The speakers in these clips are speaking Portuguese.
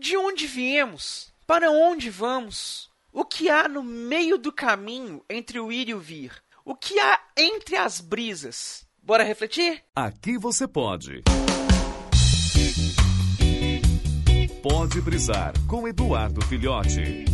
De onde viemos? Para onde vamos? O que há no meio do caminho entre o ir e o vir? O que há entre as brisas? Bora refletir? Aqui você pode. Pode brisar com Eduardo Filhote.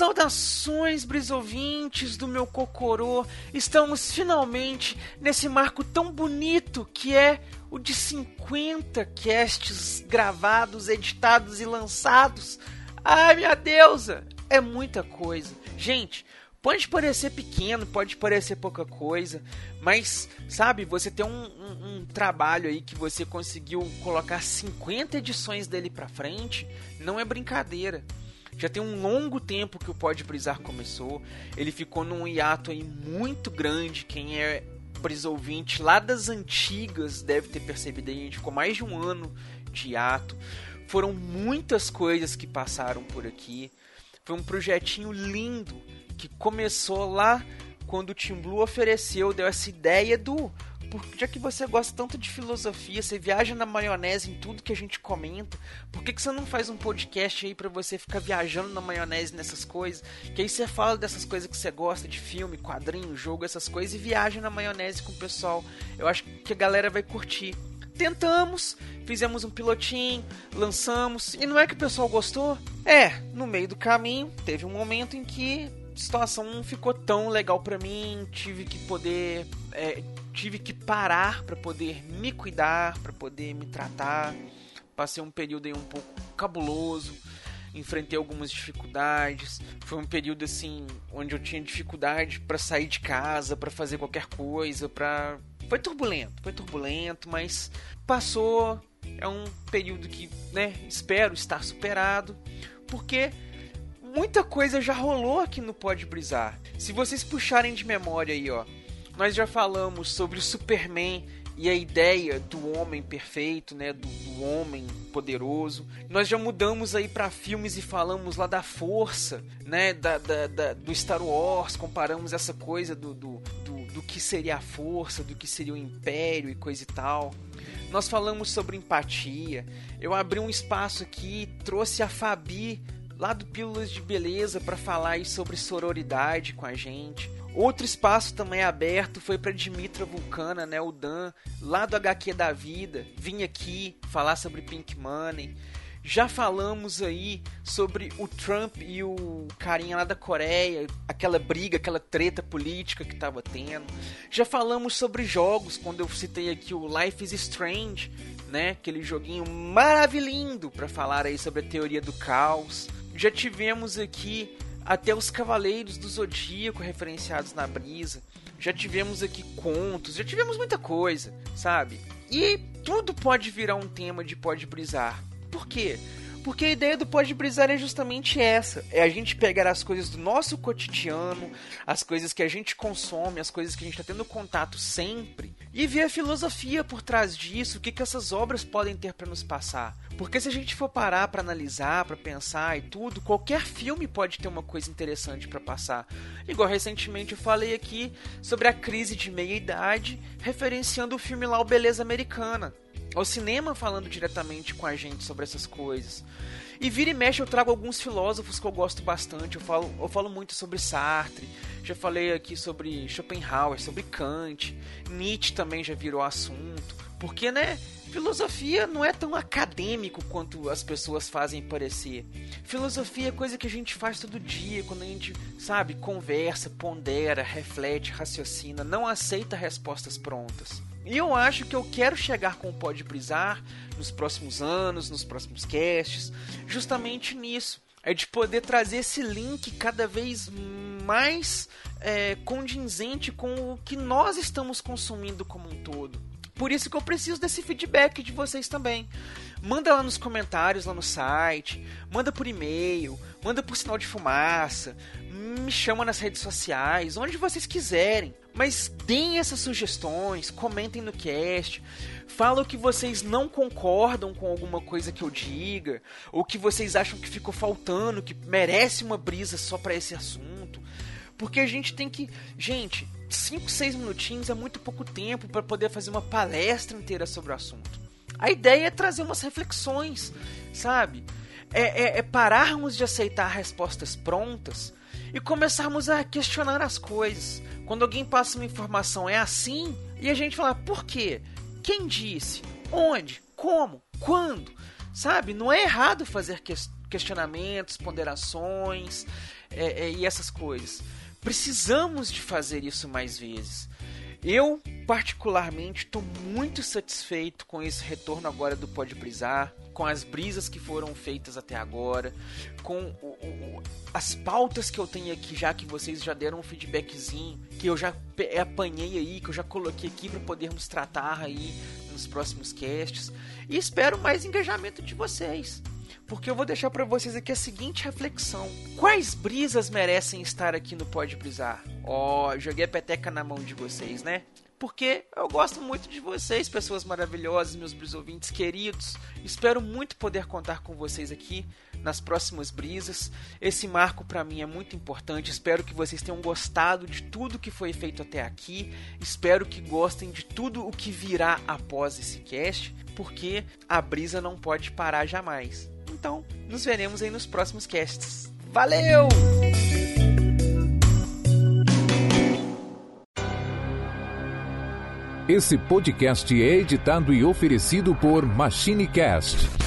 Saudações, brisouvintes do meu Cocorô! Estamos finalmente nesse marco tão bonito que é o de 50 casts gravados, editados e lançados. Ai, minha deusa! É muita coisa. Gente, pode parecer pequeno, pode parecer pouca coisa, mas, sabe, você tem um, um, um, trabalho aí que você conseguiu colocar 50 edições dele pra frente, não é brincadeira. Já tem um longo tempo que o Pode Brisar começou. Ele ficou num hiato aí muito grande. Quem é brisouvinte lá das antigas deve ter percebido. A gente ficou mais de um ano de hiato. Foram muitas coisas que passaram por aqui. Foi um projetinho lindo que começou lá quando o Tim Blue ofereceu, deu essa ideia do porque já que você gosta tanto de filosofia, você viaja na maionese em tudo que a gente comenta, por que, que você não faz um podcast aí para você ficar viajando na maionese nessas coisas? Que aí você fala dessas coisas que você gosta, de filme, quadrinho, jogo, essas coisas, e viaja na maionese com o pessoal. Eu acho que a galera vai curtir. Tentamos, fizemos um pilotinho, lançamos, e não é que o pessoal gostou? É, no meio do caminho, teve um momento em que a situação não ficou tão legal para mim, tive que poder é, tive que parar para poder me cuidar, para poder me tratar. Passei um período aí um pouco cabuloso, enfrentei algumas dificuldades. Foi um período assim onde eu tinha dificuldade para sair de casa, para fazer qualquer coisa, para foi turbulento, foi turbulento, mas passou. É um período que, né, espero estar superado, porque muita coisa já rolou aqui no Pode Brisar. Se vocês puxarem de memória aí, ó, nós já falamos sobre o Superman e a ideia do homem perfeito, né, do, do homem poderoso. Nós já mudamos aí para filmes e falamos lá da força, né, da, da, da, do Star Wars, comparamos essa coisa do, do, do, do que seria a força, do que seria o império e coisa e tal. Nós falamos sobre empatia. Eu abri um espaço aqui, trouxe a Fabi lá do Pílulas de Beleza para falar sobre sororidade com a gente. Outro espaço também aberto foi para Dimitra Vulcana, né, o Dan, lá do HQ da Vida, vim aqui falar sobre Pink Money. Já falamos aí sobre o Trump e o carinha lá da Coreia, aquela briga, aquela treta política que estava tendo. Já falamos sobre jogos, quando eu citei aqui o Life is Strange, né, aquele joguinho maravilhoso para falar aí sobre a teoria do caos. Já tivemos aqui até os Cavaleiros do Zodíaco referenciados na brisa. Já tivemos aqui contos, já tivemos muita coisa, sabe? E tudo pode virar um tema de Pode Brisar. Por quê? Porque a ideia do Pode Brisar é justamente essa: é a gente pegar as coisas do nosso cotidiano, as coisas que a gente consome, as coisas que a gente está tendo contato sempre, e ver a filosofia por trás disso, o que, que essas obras podem ter para nos passar. Porque se a gente for parar para analisar, para pensar e tudo, qualquer filme pode ter uma coisa interessante para passar. Igual recentemente eu falei aqui sobre a crise de meia-idade, referenciando o filme lá O Beleza Americana ao cinema falando diretamente com a gente sobre essas coisas. E vira e mexe eu trago alguns filósofos que eu gosto bastante. Eu falo, eu falo muito sobre Sartre, já falei aqui sobre Schopenhauer, sobre Kant, Nietzsche também já virou assunto. Porque, né, filosofia não é tão acadêmico quanto as pessoas fazem parecer. Filosofia é coisa que a gente faz todo dia, quando a gente, sabe, conversa, pondera, reflete, raciocina, não aceita respostas prontas. E eu acho que eu quero chegar com o Pode Brisar nos próximos anos, nos próximos casts, justamente nisso. É de poder trazer esse link cada vez mais é, condizente com o que nós estamos consumindo como um todo. Por isso que eu preciso desse feedback de vocês também. Manda lá nos comentários, lá no site, manda por e-mail, manda por sinal de fumaça, me chama nas redes sociais, onde vocês quiserem. Mas deem essas sugestões, comentem no cast, falam que vocês não concordam com alguma coisa que eu diga, ou que vocês acham que ficou faltando, que merece uma brisa só para esse assunto. Porque a gente tem que. Gente, 5, 6 minutinhos é muito pouco tempo para poder fazer uma palestra inteira sobre o assunto. A ideia é trazer umas reflexões, sabe? É, é, é pararmos de aceitar respostas prontas e começarmos a questionar as coisas. Quando alguém passa uma informação é assim, e a gente fala, por quê? Quem disse? Onde? Como? Quando? Sabe? Não é errado fazer questionamentos, ponderações é, é, e essas coisas. Precisamos de fazer isso mais vezes. Eu, particularmente, estou muito satisfeito com esse retorno agora do Pode Brisar, com as brisas que foram feitas até agora, com o, o, as pautas que eu tenho aqui, já que vocês já deram um feedbackzinho, que eu já apanhei aí, que eu já coloquei aqui para podermos tratar aí nos próximos casts. E espero mais engajamento de vocês porque eu vou deixar para vocês aqui a seguinte reflexão: quais brisas merecem estar aqui no Pode Brisar? Ó, oh, joguei a peteca na mão de vocês, né? Porque eu gosto muito de vocês, pessoas maravilhosas, meus brisouvintes queridos. Espero muito poder contar com vocês aqui nas próximas brisas. Esse marco para mim é muito importante. Espero que vocês tenham gostado de tudo que foi feito até aqui. Espero que gostem de tudo o que virá após esse cast, porque a brisa não pode parar jamais. Então, nos veremos aí nos próximos casts. Valeu! Esse podcast é editado e oferecido por MachineCast